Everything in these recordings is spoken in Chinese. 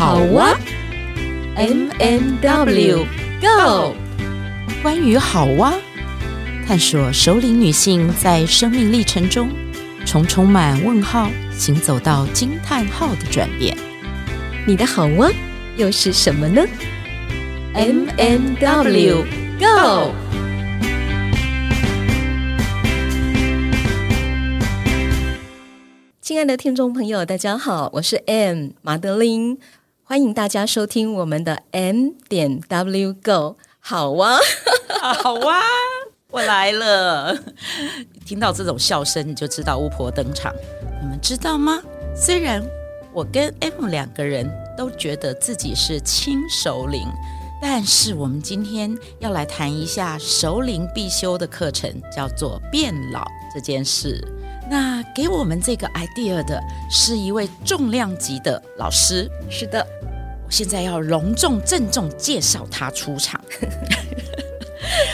好哇，M M W Go，关于好哇，探索首领女性在生命历程中从充满问号行走到惊叹号的转变。你的好哇又是什么呢？M&W Go。亲爱的听众朋友，大家好，我是 M 马德琳，欢迎大家收听我们的 M 点 W Go 好哇，好哇，我来了。听到这种笑声，你就知道巫婆登场。你们知道吗？虽然我跟 M 两个人都觉得自己是轻熟龄，但是我们今天要来谈一下熟龄必修的课程，叫做变老这件事。那给我们这个 idea 的是一位重量级的老师。是的，我现在要隆重郑重介绍他出场。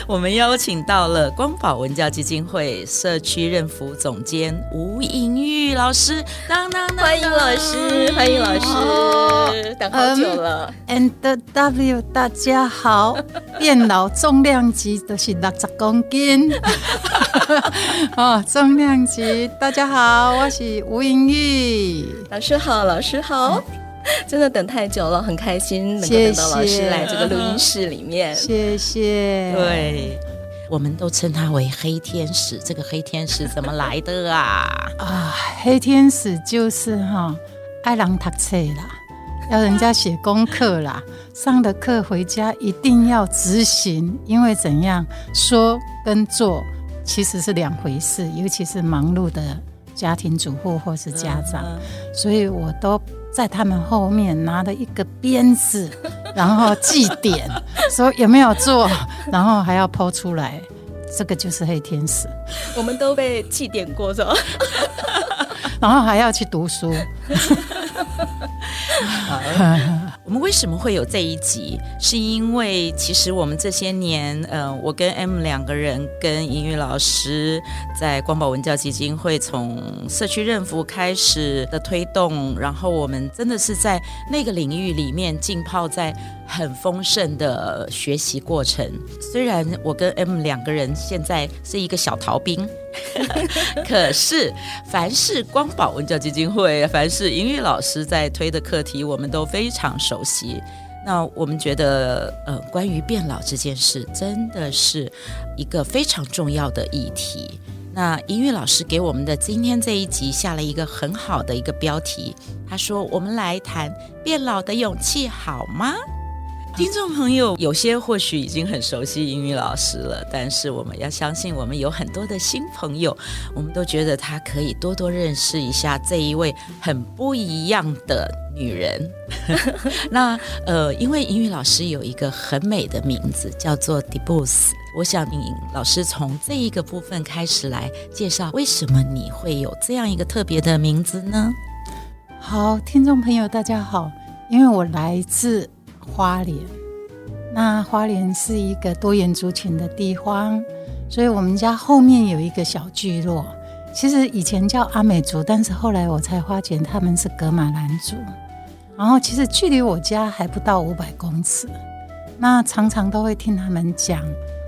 我们邀请到了光宝文教基金会社区任服总监吴莹玉老师，当当当当，欢迎老师，欢迎老师，哦、等好久了。Um, and W，大家好，电脑重量级都是六十公斤。哦，重量级，大家好，我是吴莹玉，老师好，老师好。真的等太久了，很开心能够等到老师来这个录音室里面。谢谢。对，我们都称他为黑天使。这个黑天使怎么来的啊？啊，黑天使就是哈，爱人读册啦，要人家写功课啦，上的课回家一定要执行，因为怎样说跟做其实是两回事，尤其是忙碌的家庭主妇或是家长，所以我都。在他们后面拿了一个鞭子，然后祭点，说有没有做，然后还要 po 出来，这个就是黑天使。我们都被祭点过，是吧？然后还要去读书。我们为什么会有这一集？是因为其实我们这些年，嗯，我跟 M 两个人跟英语老师在光宝文教基金会从社区认服开始的推动，然后我们真的是在那个领域里面浸泡在很丰盛的学习过程。虽然我跟 M 两个人现在是一个小逃兵。可是，凡是光宝文教基金会，凡是英语老师在推的课题，我们都非常熟悉。那我们觉得，呃，关于变老这件事，真的是一个非常重要的议题。那英语老师给我们的今天这一集下了一个很好的一个标题，他说：“我们来谈变老的勇气，好吗？”听众朋友，有些或许已经很熟悉英语老师了，但是我们要相信，我们有很多的新朋友，我们都觉得他可以多多认识一下这一位很不一样的女人。那呃，因为英语老师有一个很美的名字，叫做 Debus。我想银老师从这一个部分开始来介绍，为什么你会有这样一个特别的名字呢？好，听众朋友，大家好，因为我来自。花莲，那花莲是一个多元族群的地方，所以我们家后面有一个小聚落。其实以前叫阿美族，但是后来我才发觉他们是格玛兰族。然后其实距离我家还不到五百公尺，那常常都会听他们讲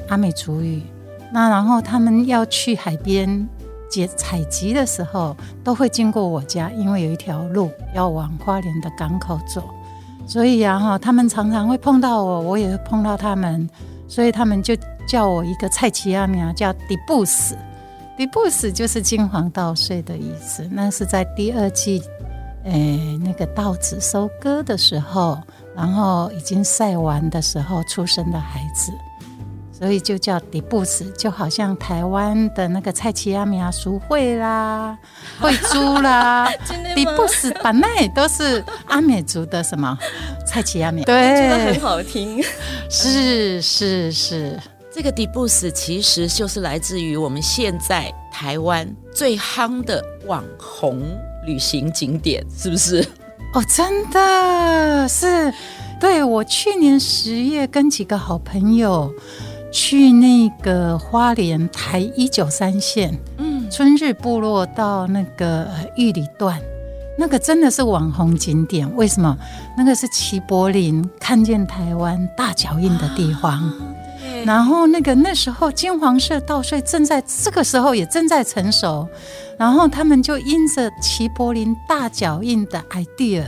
阿美族语。那然后他们要去海边接采集的时候，都会经过我家，因为有一条路要往花莲的港口走。所以啊，哈，他们常常会碰到我，我也会碰到他们，所以他们就叫我一个菜奇阿娘，叫迪布斯。迪布斯就是金黄稻穗的意思。那是在第二季，诶、那个稻子收割的时候，然后已经晒完的时候出生的孩子。所以就叫迪布斯，就好像台湾的那个蔡奇阿米亚淑惠啦、慧珠啦，迪布斯本来都是阿美族的什么蔡奇阿米，对，真的很好听。是是是，这个迪布斯其实就是来自于我们现在台湾最夯的网红旅行景点，是不是？哦，真的是。对，我去年十月跟几个好朋友。去那个花莲台一九三线，嗯，春日部落到那个玉里段，那个真的是网红景点。为什么？那个是齐柏林看见台湾大脚印的地方。啊、然后那个那时候金黄色稻穗正在这个时候也正在成熟，然后他们就因着齐柏林大脚印的 idea，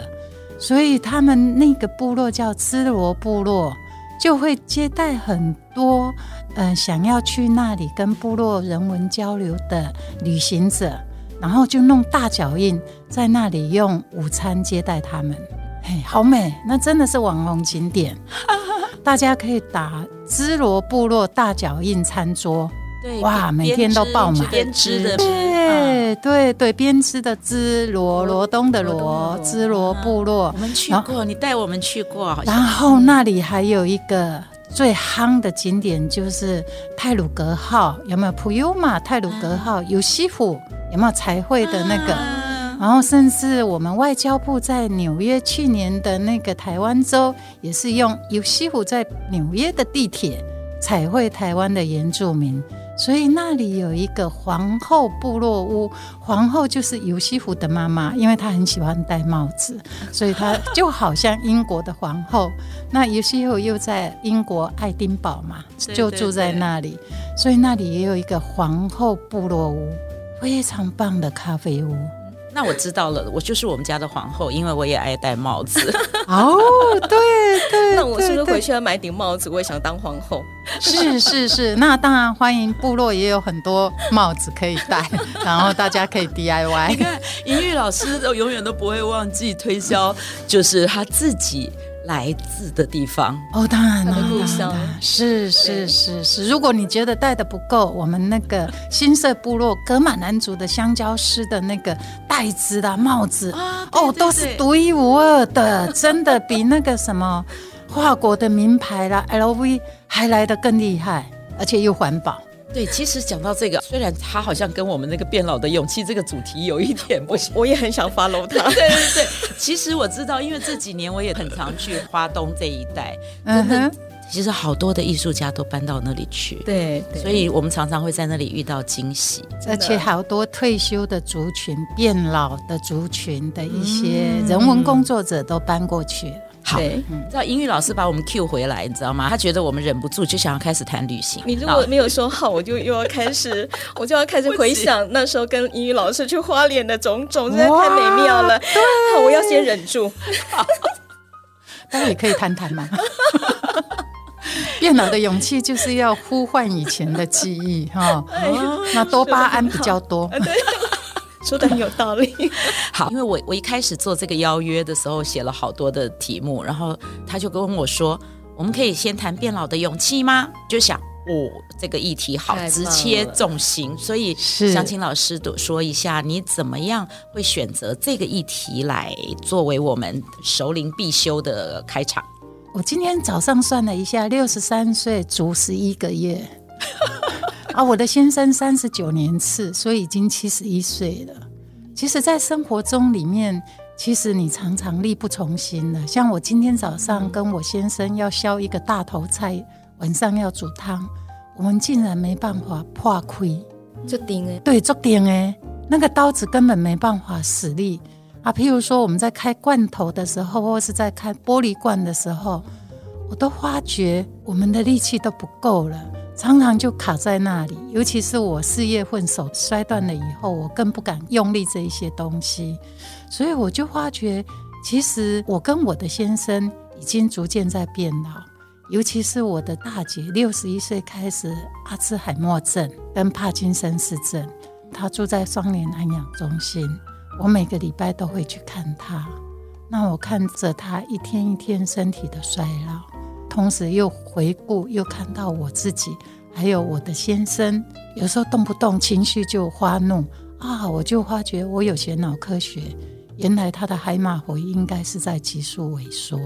所以他们那个部落叫芝罗部落，就会接待很多嗯、想要去那里跟部落人文交流的旅行者。然后就弄大脚印在那里用午餐接待他们，嘿，好美！那真的是网红景点，大家可以打兹罗部落大脚印餐桌，对，哇，每天都爆满，编织的，对对对，编织的织罗罗东的罗织罗部落，我们去过，你带我们去过，然后那里还有一个。最夯的景点就是泰鲁格号，有没有？普悠玛泰鲁格号有西湖，有没有彩绘的那个？然后甚至我们外交部在纽约去年的那个台湾周，也是用有西湖在纽约的地铁彩绘台湾的原住民。所以那里有一个皇后部落屋，皇后就是尤西弗的妈妈，因为她很喜欢戴帽子，所以她就好像英国的皇后。那尤西弗又在英国爱丁堡嘛，就住在那里，所以那里也有一个皇后部落屋，非常棒的咖啡屋。那我知道了，我就是我们家的皇后，因为我也爱戴帽子。哦，对对，那我是不是回去要买顶帽子？我也想当皇后。是是是，那当然欢迎部落也有很多帽子可以戴，然后大家可以 DIY。你看，银玉老师都永远都不会忘记推销，就是他自己。来自的地方。哦，当然了，故乡。是是是是。如果你觉得带的不够，我们那个新社部落格玛兰族的香蕉师的那个袋子的帽子啊，对对对。哦，都是独一无二的，真的比那个什么法国的名牌啦 LV 还来的更厉害，而且又环保。对，其实讲到这个，虽然他好像跟我们那个变老的勇气这个主题有一点不行，我也很想 follow 他。对对对，其实我知道，因为这几年我也很常去花东这一带，真的，其实好多的艺术家都搬到那里去。对，所以我们常常会在那里遇到惊喜，而且好多退休的族群、变老的族群的一些人文工作者都搬过去。好，你，知道英语老师把我们 cue 回来，你知道吗？他觉得我们忍不住就想要开始谈旅行。你如果没有说好，我就又要开始，我就要开始回想那时候跟英语老师去花莲的种种，实在太美妙了。我要先忍住。当然也可以谈谈嘛。变老的勇气就是要呼唤以前的记忆，哈、哦，那多巴胺比较多。说的很有道理。好，因为我我一开始做这个邀约的时候写了好多的题目，然后他就跟我说：“我们可以先谈变老的勇气吗？”就想哦，这个议题好直切重心，所以想请老师多说一下，你怎么样会选择这个议题来作为我们熟龄必修的开场？我今天早上算了一下，六十三岁足十一个月。啊，我的先生三十九年次，所以已经七十一岁了。其实，在生活中里面，其实你常常力不从心的。像我今天早上跟我先生要削一个大头菜，晚上要煮汤，我们竟然没办法破开，就钉哎，对，就钉哎，那个刀子根本没办法使力啊。譬如说，我们在开罐头的时候，或是在开玻璃罐的时候，我都发觉我们的力气都不够了。常常就卡在那里，尤其是我四月份手摔断了以后，我更不敢用力这一些东西，所以我就发觉，其实我跟我的先生已经逐渐在变老，尤其是我的大姐六十一岁开始阿兹海默症跟帕金森氏症，她住在双联安养中心，我每个礼拜都会去看她，那我看着她一天一天身体的衰老。同时又回顾，又看到我自己，还有我的先生，有时候动不动情绪就发怒啊，我就发觉我有学脑科学，原来他的海马回应该是在急速萎缩，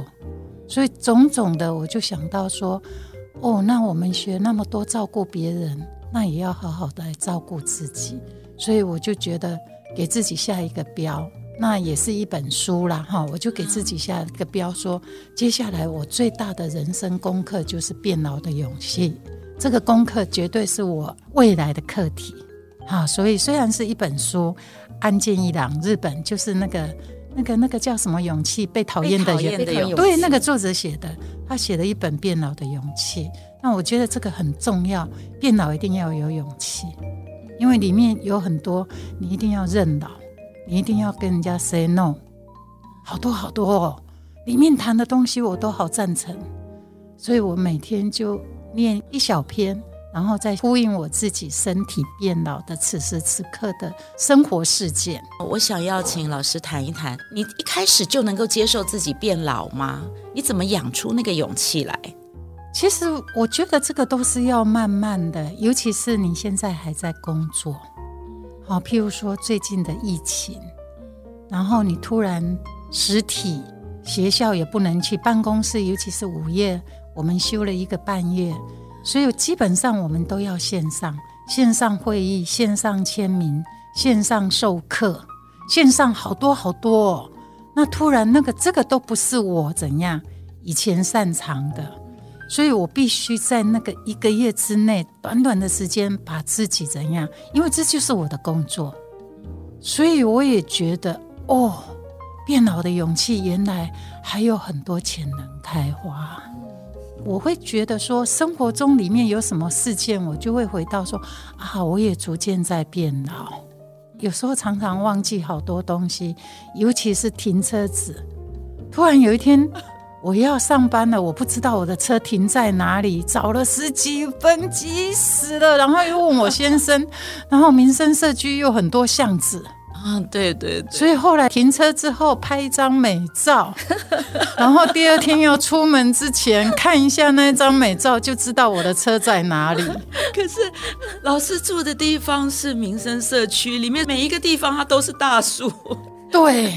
所以种种的，我就想到说，哦，那我们学那么多照顾别人，那也要好好的来照顾自己，所以我就觉得给自己下一个标。那也是一本书啦，哈！我就给自己下一个标，说接下来我最大的人生功课就是变老的勇气。这个功课绝对是我未来的课题，哈！所以虽然是一本书安建一郎，日本就是那个那个那个叫什么勇气？被讨厌的勇气。对，那个作者写的，他写了一本变老的勇气。那我觉得这个很重要，变老一定要有勇气，因为里面有很多，你一定要认老，你一定要跟人家 say no，好多好多哦。里面谈的东西我都好赞成，所以我每天就念一小篇。然后再呼应我自己身体变老的此时此刻的生活事件。我想要请老师谈一谈，你一开始就能够接受自己变老吗？你怎么养出那个勇气来？其实我觉得这个都是要慢慢的，尤其是你现在还在工作，好，譬如说最近的疫情，然后你突然实体学校也不能去，办公室尤其是午夜，我们休了一个半月。所以基本上我们都要线上，线上会议、线上签名、线上授课、线上好多好多。那突然那个这个都不是我怎样以前擅长的，所以我必须在那个一个月之内，短短的时间把自己怎样，因为这就是我的工作。所以我也觉得哦，变老的勇气原来还有很多潜能开花。我会觉得说，生活中里面有什么事件，我就会回到说啊，我也逐渐在变老。有时候常常忘记好多东西，尤其是停车子。突然有一天我要上班了，我不知道我的车停在哪里，找了十几分，急死了。然后又问我先生，然后民生社区有很多巷子。啊，对对对，所以后来停车之后拍一张美照，然后第二天要出门之前看一下那张美照，就知道我的车在哪里。可是老师住的地方是民生社区，里面每一个地方它都是大树。对，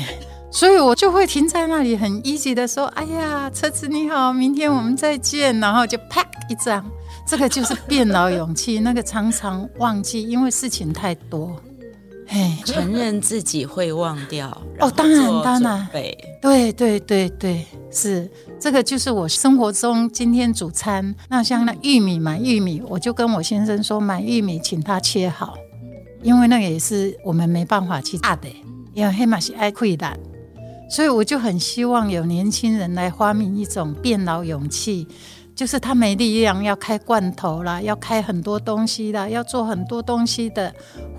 所以我就会停在那里，很 easy 的说：“哎呀，车子你好，明天我们再见。”然后就啪一张，这个就是变老勇气。那个常常忘记，因为事情太多。哎，承认自己会忘掉哦，当然当然，对对对对，是这个就是我生活中今天煮餐，那像那玉米买玉米，我就跟我先生说买玉米，请他切好，因为那个也是我们没办法去炸的，因为黑马是爱溃烂，所以我就很希望有年轻人来发明一种变老勇气。就是他没力量，要开罐头啦，要开很多东西啦，要做很多东西的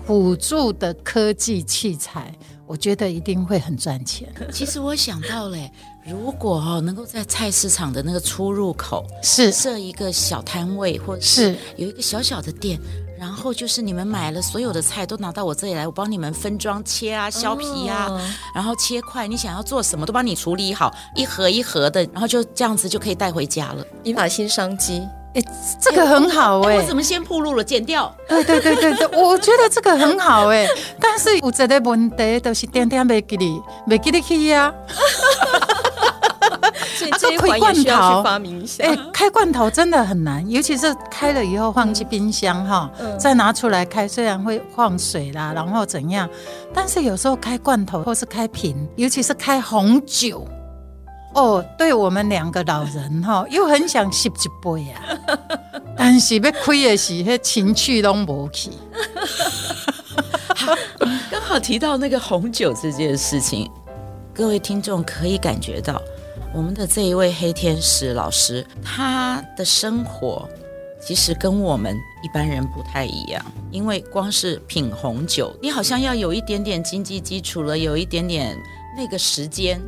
辅助的科技器材，我觉得一定会很赚钱。其实我想到嘞，如果哦能够在菜市场的那个出入口是设一个小摊位，或者是有一个小小的店。然后就是你们买了所有的菜都拿到我这里来，我帮你们分装、切啊、削皮、啊，oh. 然后切块，你想要做什么都帮你处理好，一盒一盒的，然后就这样子就可以带回家了。一把新商机，哎，这个很好哎、欸。我怎么先铺路了？剪掉。对对对对对，我觉得这个很好哎、欸。但是有一个问题，就是点点没给你，没给你去呀。啊，这开罐头，哎，开罐头真的很难，尤其是开了以后放进冰箱哈，嗯、再拿出来开，虽然会放水啦，然后怎样，但是有时候开罐头或是开瓶，尤其是开红酒，哦，对我们两个老人哈，又很想吸一杯啊，但是要开的时候，情趣都没去。刚好提到那个红酒这件事情，各位听众可以感觉到。我们的这一位黑天使老师，他的生活其实跟我们一般人不太一样，因为光是品红酒，你好像要有一点点经济基础了，有一点点那个时间。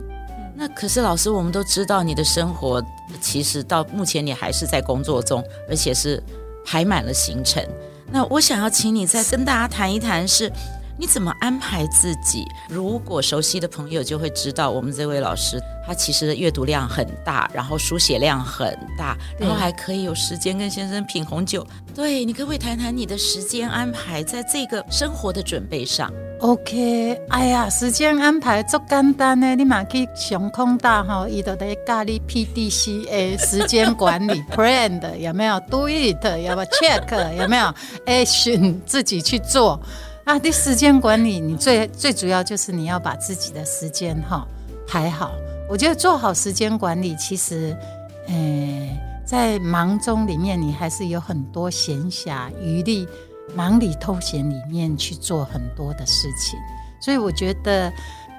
那可是老师，我们都知道你的生活其实到目前你还是在工作中，而且是排满了行程。那我想要请你再跟大家谈一谈是。你怎么安排自己？如果熟悉的朋友就会知道，我们这位老师他其实的阅读量很大，然后书写量很大，然后还可以有时间跟先生品红酒。对，你可不可以谈谈你的时间安排在这个生活的准备上？OK，哎呀，时间安排足简单呢，你马去上空大哈，伊都得教你 PDCA 时间管理 Plan 有没有？Do it 有没有？Check 有没有？Action 自己去做。啊，对时间管理，你最最主要就是你要把自己的时间哈排好。我觉得做好时间管理，其实，呃，在忙中里面，你还是有很多闲暇余力，忙里偷闲里面去做很多的事情。所以我觉得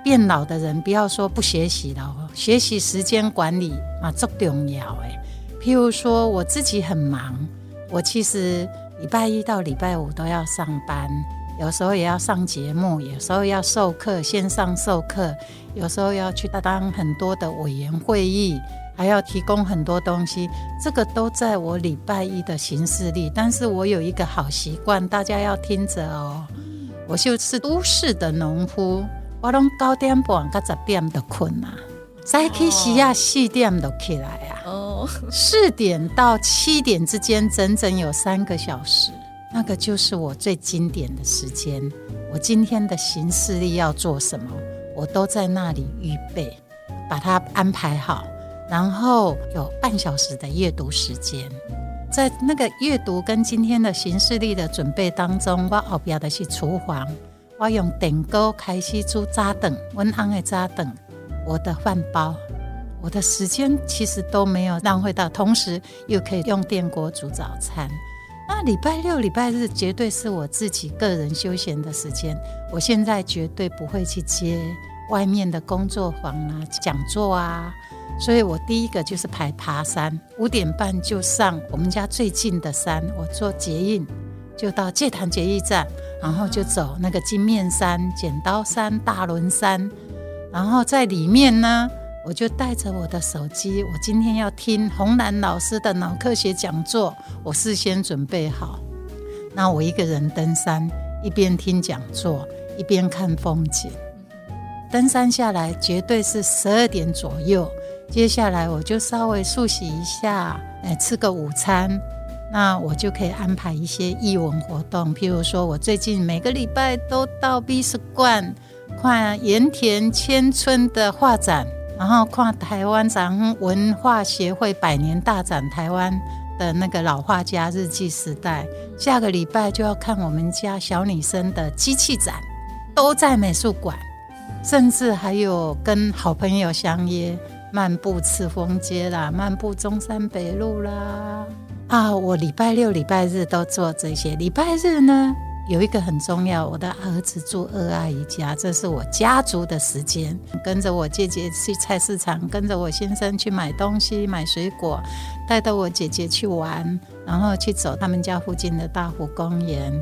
变老的人不要说不学习了，学习时间管理啊，最重要诶。譬如说我自己很忙，我其实礼拜一到礼拜五都要上班，有时候也要上节目，有时候要授课，线上授课，有时候要去当很多的委员会议。还要提供很多东西，这个都在我礼拜一的行事历。但是我有一个好习惯，大家要听着哦。我就是都市的农夫，我拢九点半到十点就困啊，早起时啊四点都起来啊。哦，四点到七点之间整整有三个小时，那个就是我最经典的时间。我今天的行事历要做什么，我都在那里预备，把它安排好。然后有半小时的阅读时间，在那个阅读跟今天的行事历的准备当中，我后边的是厨房，我用电锅开始煮早顿，温安的早顿，我的饭包，我的时间其实都没有浪费到，同时又可以用电锅煮早餐。那礼拜六、礼拜日绝对是我自己个人休闲的时间，我现在绝对不会去接外面的工作坊啊、讲座啊。所以我第一个就是排爬山，五点半就上我们家最近的山，我坐捷运就到界潭捷运站，然后就走那个金面山、剪刀山、大仑山，然后在里面呢，我就带着我的手机，我今天要听洪兰老师的脑科学讲座，我事先准备好，那我一个人登山，一边听讲座，一边看风景，登山下来绝对是十二点左右。接下来我就稍微漱洗一下，哎，吃个午餐，那我就可以安排一些艺文活动。譬如说，我最近每个礼拜都到美术馆看盐田千春的画展，然后看台湾咱文化协会百年大展，台湾的那个老画家日记时代。下个礼拜就要看我们家小女生的机器展，都在美术馆，甚至还有跟好朋友相约。漫步赤峰街啦，漫步中山北路啦。啊，我礼拜六、礼拜日都做这些。礼拜日呢，有一个很重要，我的儿子住二阿姨家，这是我家族的时间。跟着我姐姐去菜市场，跟着我先生去买东西、买水果，带着我姐姐去玩，然后去走他们家附近的大湖公园，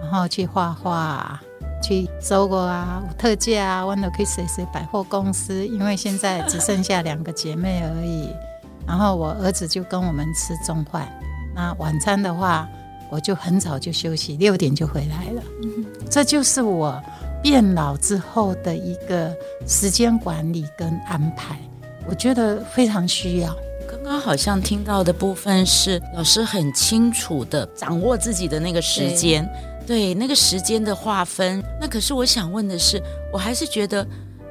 然后去画画。去搜过啊，特价啊，我都可以随随百货公司，因为现在只剩下两个姐妹而已。然后我儿子就跟我们吃中饭，那晚餐的话，我就很早就休息，六点就回来了。嗯、这就是我变老之后的一个时间管理跟安排，我觉得非常需要。刚刚好像听到的部分是老师很清楚的掌握自己的那个时间。对那个时间的划分，那可是我想问的是，我还是觉得，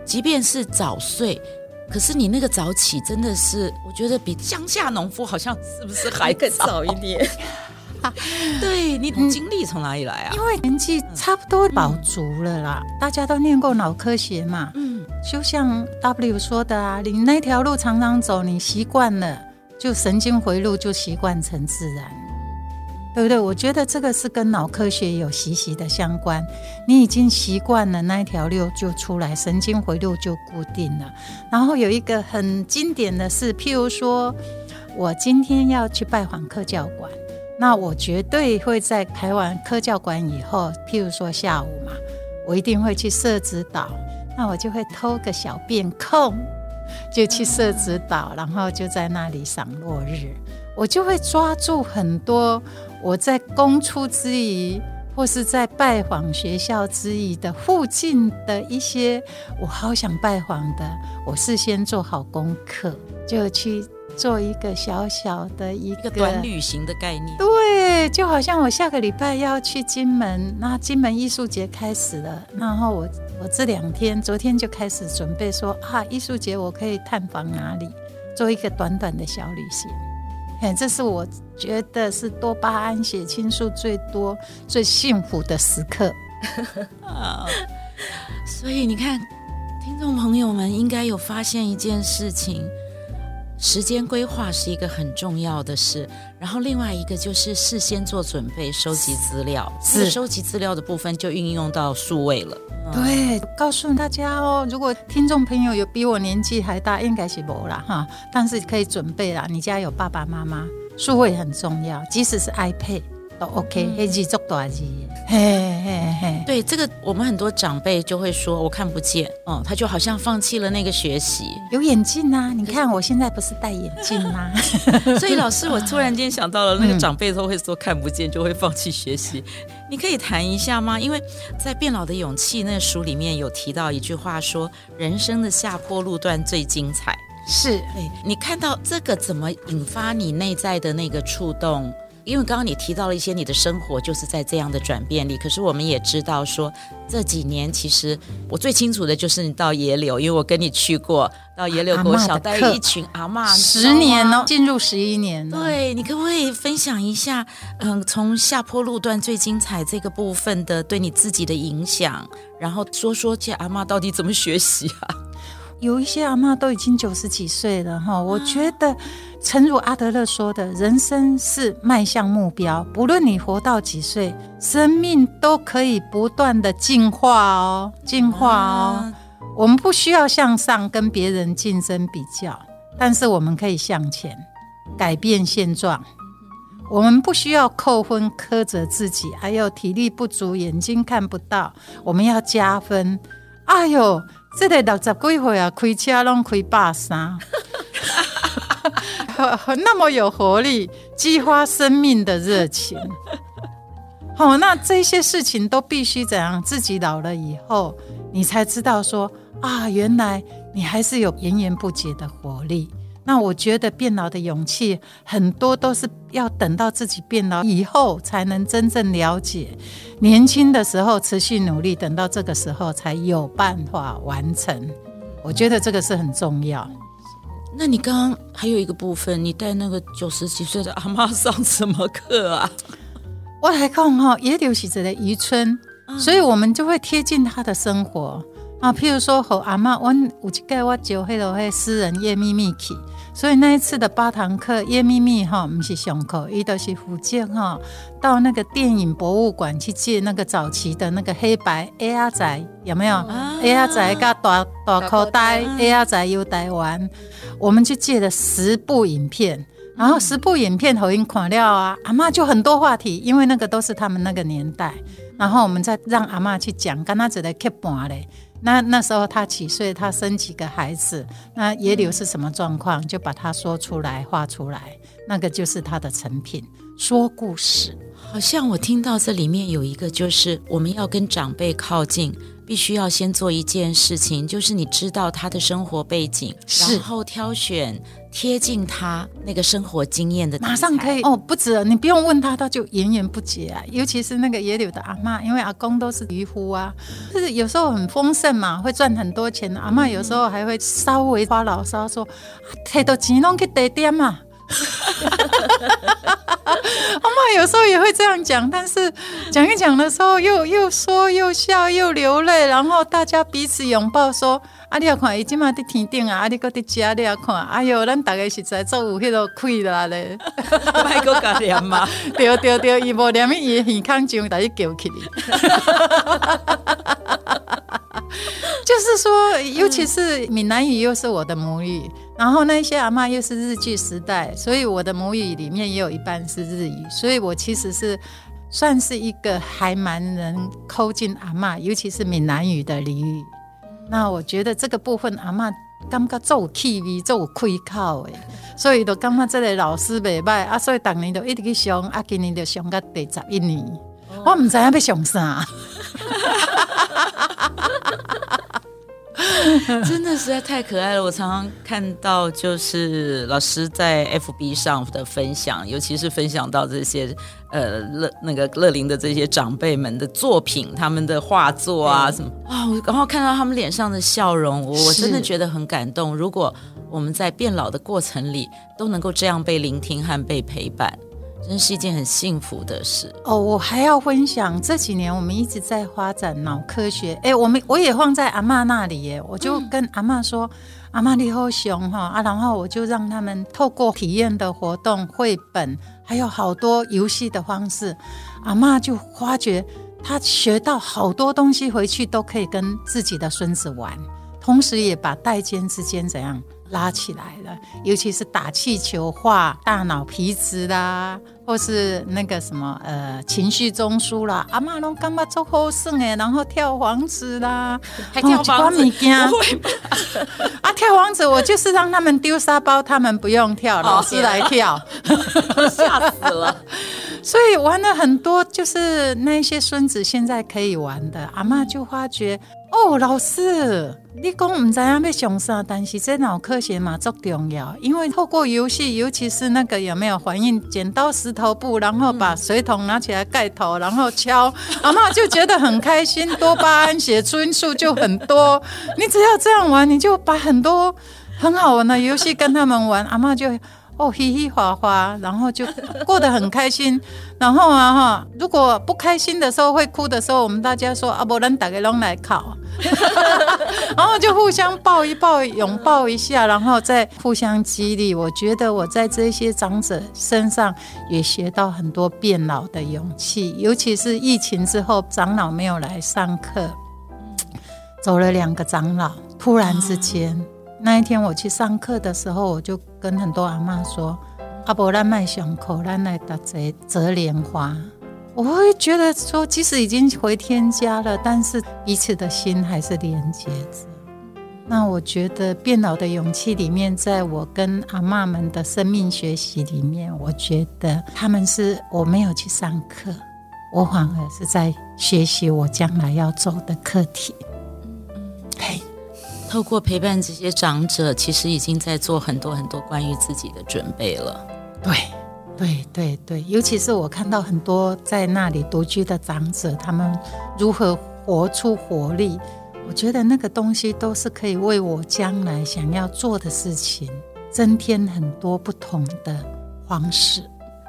即便是早睡，可是你那个早起真的是，我觉得比乡下农夫好像是不是还更早一点？对，你的精力从哪里来啊？因为年纪差不多饱足了啦，嗯、大家都念过脑科学嘛，嗯，就像 W 说的啊，你那条路常常走，你习惯了，就神经回路就习惯成自然。对不对？我觉得这个是跟脑科学有息息的相关。你已经习惯了那一条路就出来，神经回路就固定了。然后有一个很经典的事，譬如说，我今天要去拜访科教馆，那我绝对会在排完科教馆以后，譬如说下午嘛，我一定会去社子岛，那我就会偷个小便空，就去社子岛，然后就在那里赏落日，我就会抓住很多。我在公出之余，或是在拜访学校之余的附近的一些我好想拜访的，我事先做好功课，就去做一个小小的一个，短旅行的概念。对，就好像我下个礼拜要去金门，那金门艺术节开始了，然后我我这两天昨天就开始准备说啊，艺术节我可以探访哪里，做一个短短的小旅行。这是我觉得是多巴胺血清素最多、最幸福的时刻 啊！所以你看，听众朋友们应该有发现一件事情：时间规划是一个很重要的事，然后另外一个就是事先做准备，收集资料。是收集资料的部分就运用到数位了。对，告诉大家哦，如果听众朋友有比我年纪还大，应该是没啦哈，但是可以准备啦。你家有爸爸妈妈，数位很重要，即使是 iPad。OK，黑字做大字，嘿嘿嘿。对，这个我们很多长辈就会说我看不见，哦，他就好像放弃了那个学习。有眼镜啊，你看我现在不是戴眼镜吗？所以老师，我突然间想到了，那个长辈都会说看不见就会放弃学习。嗯、你可以谈一下吗？因为在《变老的勇气》那书里面有提到一句话说，说人生的下坡路段最精彩。是，对，你看到这个怎么引发你内在的那个触动？因为刚刚你提到了一些你的生活就是在这样的转变里，可是我们也知道说这几年其实我最清楚的就是你到野柳，因为我跟你去过到野柳国小带一群阿嬷十年哦，进入十一年了。对，你可不可以分享一下，嗯，从下坡路段最精彩这个部分的对你自己的影响，然后说说这阿嬷到底怎么学习啊？有一些阿嬷都已经九十几岁了哈，我觉得。诚如阿德勒说的，人生是迈向目标，不论你活到几岁，生命都可以不断的进化哦，进化哦。我们不需要向上跟别人竞争比较，但是我们可以向前改变现状。我们不需要扣分苛责自己，还有体力不足、眼睛看不到，我们要加分。哎呦，这个六十几岁啊，开车拢开百三。那么有活力，激发生命的热情。好，那这些事情都必须怎样？自己老了以后，你才知道说啊，原来你还是有源源不绝的活力。那我觉得变老的勇气，很多都是要等到自己变老以后，才能真正了解。年轻的时候持续努力，等到这个时候才有办法完成。我觉得这个是很重要。那你刚刚还有一个部分，你带那个九十几岁的阿嬷上什么课啊？我来看哈，也就是这个渔村，嗯、所以我们就会贴近他的生活啊。譬如说，和阿嬷，我有一个我就迄个诗人夜秘密去，所以那一次的八堂课，叶咪咪哈不是上课，伊都是福建哈到那个电影博物馆去借那个早期的那个黑白 A R 仔，有没有、啊、？A R 仔加大大口袋，A R 仔又台湾。我们去借了十部影片，然后十部影片投影看了啊，阿嬷就很多话题，因为那个都是他们那个年代。然后我们再让阿嬷去讲，跟他只来 keep 盘嘞。那那时候他几岁？他生几个孩子？那野柳是什么状况？就把它说出来，画出来，那个就是他的成品。说故事，好像我听到这里面有一个，就是我们要跟长辈靠近。必须要先做一件事情，就是你知道他的生活背景，然后挑选贴近他那个生活经验的，马上可以哦，不止，你不用问他，他就源源不绝啊。尤其是那个野柳的阿妈，因为阿公都是渔夫啊，就是有时候很丰盛嘛，会赚很多钱。阿妈有时候还会稍微发牢骚说：“太多钱拢去地点嘛。” 阿妈有时候也会这样讲，但是讲一讲的时候又又说又笑又流泪，然后大家彼此拥抱说：“啊，你要看，伊今嘛在天顶啊，啊，你搁在家，你要看，哎呦，咱大家实在做有迄个亏啦咧。”卖个干念嘛？对对对，伊无念伊耳康就把伊叫起来。就是说，尤其是闽南语又是我的母语。然后那些阿嬷又是日据时代，所以我的母语里面也有一半是日语，所以我其实是算是一个还蛮能靠近阿嬷，尤其是闽南语的俚语。那我觉得这个部分阿嬷感觉做气味做开口的，所以都感觉这个老师袂歹啊，所以当年就一直去上，啊，今年就上到第十一年，我唔知影要上啥。真的实在太可爱了！我常常看到，就是老师在 FB 上的分享，尤其是分享到这些呃乐那个乐龄的这些长辈们的作品，他们的画作啊什么啊，然后看到他们脸上的笑容，我真的觉得很感动。如果我们在变老的过程里都能够这样被聆听和被陪伴，真是一件很幸福的事。哦。我还要分享这几年我们一直在发展脑科学，哎，我们我也放在阿嬷那里耶，我就跟阿嬷说，嗯、阿嬷你好熊哈。啊，然后我就让他们透过体验的活动、绘本，还有好多游戏的方式，阿嬷就发觉她学到好多东西，回去都可以跟自己的孙子玩，同时也把代间之间怎样拉起来了，尤其是打气球、画大脑皮质啦。或是那个什么呃情绪中枢啦，阿妈拢干嘛做好胜哎，然后跳房子啦，还跳房子？啊，跳房子我就是让他们丢沙包，他们不用跳，老师来跳，吓死了。所以玩了很多，就是那些孙子现在可以玩的，阿妈就发觉。哦，老师，你讲唔知影要上啥，但是这脑科学嘛足重要，因为透过游戏，尤其是那个有没有反应，剪刀石头布，然后把水桶拿起来盖头，然后敲，阿嬷就觉得很开心，多巴胺、血清素就很多。你只要这样玩，你就把很多很好玩的游戏跟他们玩，阿嬷就。哦，嘻嘻哈哈，然后就过得很开心。然后啊哈，如果不开心的时候会哭的时候，我们大家说啊，不能大家拢来考，然后就互相抱一抱，拥抱一下，然后再互相激励。我觉得我在这些长者身上也学到很多变老的勇气，尤其是疫情之后，长老没有来上课，走了两个长老，突然之间。那一天我去上课的时候，我就跟很多阿妈说：“阿伯，咱卖胸口，咱来打折折莲花。”我会觉得说，即使已经回天家了，但是彼此的心还是连接着。那我觉得变老的勇气里面，在我跟阿嬷们的生命学习里面，我觉得他们是我没有去上课，我反而是在学习我将来要做的课题。透过陪伴这些长者，其实已经在做很多很多关于自己的准备了。对，对，对，对，尤其是我看到很多在那里独居的长者，他们如何活出活力，我觉得那个东西都是可以为我将来想要做的事情增添很多不同的方式。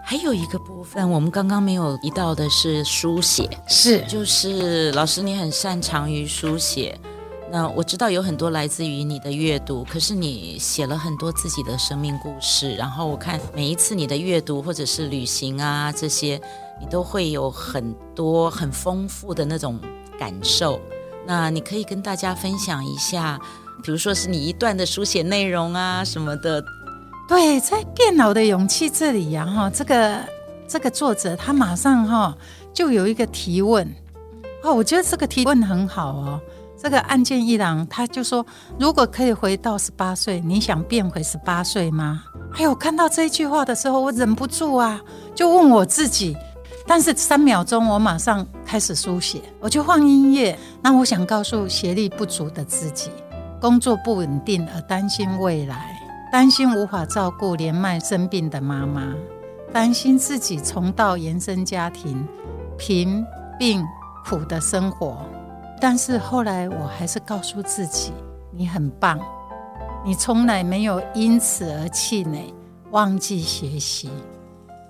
还有一个部分，我们刚刚没有提到的是书写，是，就是老师你很擅长于书写。那我知道有很多来自于你的阅读，可是你写了很多自己的生命故事。然后我看每一次你的阅读或者是旅行啊这些，你都会有很多很丰富的那种感受。那你可以跟大家分享一下，比如说是你一段的书写内容啊什么的。对，在变老的勇气这里呀，哈，这个这个作者他马上哈就有一个提问哦，我觉得这个提问很好哦。这个案件一郎他就说：“如果可以回到十八岁，你想变回十八岁吗？”哎呦，看到这一句话的时候，我忍不住啊，就问我自己。但是三秒钟，我马上开始书写，我就放音乐。那我想告诉学历不足的自己，工作不稳定而担心未来，担心无法照顾年迈生病的妈妈，担心自己重蹈原生家庭贫病苦的生活。但是后来，我还是告诉自己，你很棒，你从来没有因此而气馁、忘记学习。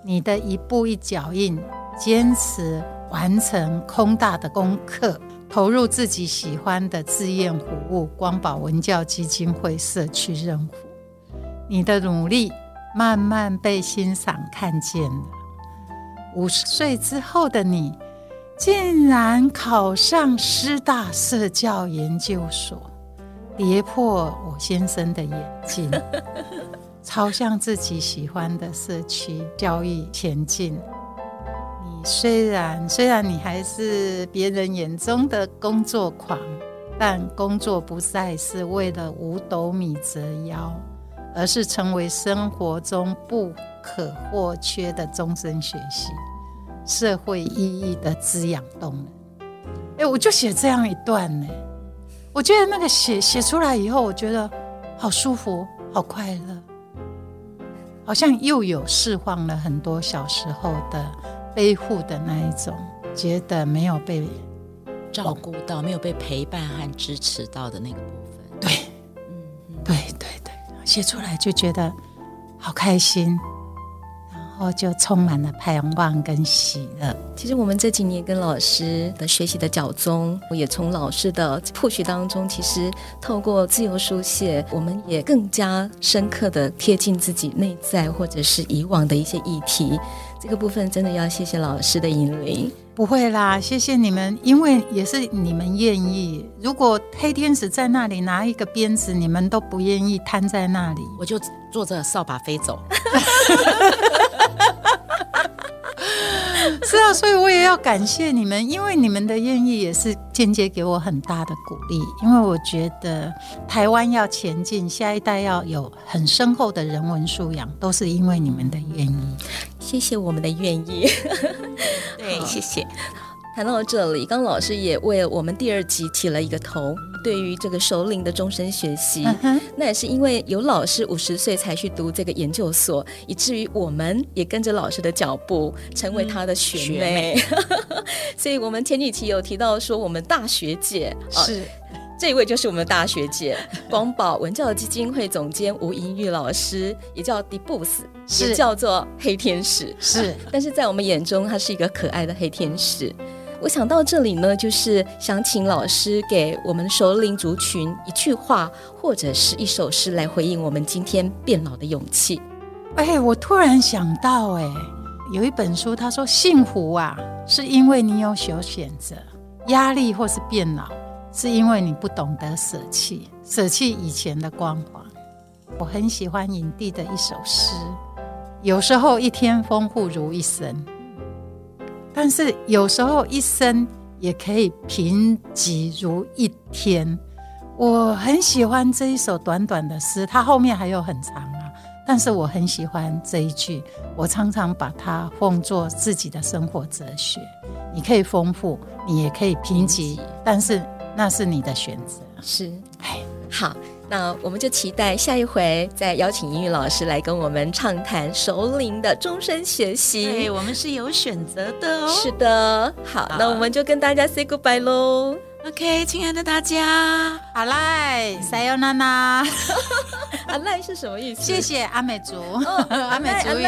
你的一步一脚印，坚持完成空大的功课，投入自己喜欢的志愿服务——光宝文教基金会社区任务。你的努力慢慢被欣赏、看见了。五十岁之后的你。竟然考上师大社教研究所，跌破我先生的眼镜，朝向自己喜欢的社区教育前进。你虽然虽然你还是别人眼中的工作狂，但工作不再是为了五斗米折腰，而是成为生活中不可或缺的终身学习。社会意义的滋养动能。哎，我就写这样一段呢。我觉得那个写写出来以后，我觉得好舒服，好快乐，好像又有释放了很多小时候的背负的那一种，觉得没有被照顾到，没有被陪伴和支持到的那个部分。对，嗯，对对对，写出来就觉得好开心。然后就充满了盼望跟喜乐。其实我们这几年跟老师的学习的脚踪，我也从老师的 push 当中，其实透过自由书写，我们也更加深刻的贴近自己内在或者是以往的一些议题。这个部分真的要谢谢老师的引领。不会啦，谢谢你们，因为也是你们愿意。如果黑天使在那里拿一个鞭子，你们都不愿意瘫在那里，我就坐着扫把飞走。是啊，所以我也要感谢你们，因为你们的愿意也是间接给我很大的鼓励。因为我觉得台湾要前进，下一代要有很深厚的人文素养，都是因为你们的愿意。谢谢我们的愿意，对，谢谢。谈到这里，刚老师也为我们第二集起了一个头。对于这个首领的终身学习，那也是因为有老师五十岁才去读这个研究所，以至于我们也跟着老师的脚步，成为他的学妹。所以，我们前几期有提到说，我们大学姐是、哦、这一位，就是我们的大学姐，光宝文教基金会总监吴银玉老师，也叫 The Boss，是也叫做黑天使，是、啊。但是在我们眼中，他是一个可爱的黑天使。我想到这里呢，就是想请老师给我们熟龄族群一句话或者是一首诗来回应我们今天变老的勇气。哎，我突然想到，哎，有一本书，他说幸福啊，是因为你有所选择；压力或是变老，是因为你不懂得舍弃，舍弃以前的光环。我很喜欢影帝的一首诗，有时候一天丰富如一生。但是有时候一生也可以贫瘠如一天。我很喜欢这一首短短的诗，它后面还有很长啊。但是我很喜欢这一句，我常常把它奉作自己的生活哲学。你可以丰富，你也可以贫瘠，但是那是你的选择。是，哎，好。那我们就期待下一回再邀请英语老师来跟我们畅谈熟龄的终身学习。对，我们是有选择的哦。是的，好，好，那我们就跟大家 say goodbye 喽。OK，亲爱的大家，阿赖，撒由那拉。阿赖是什么意思？谢谢阿美族，哦、阿美族语。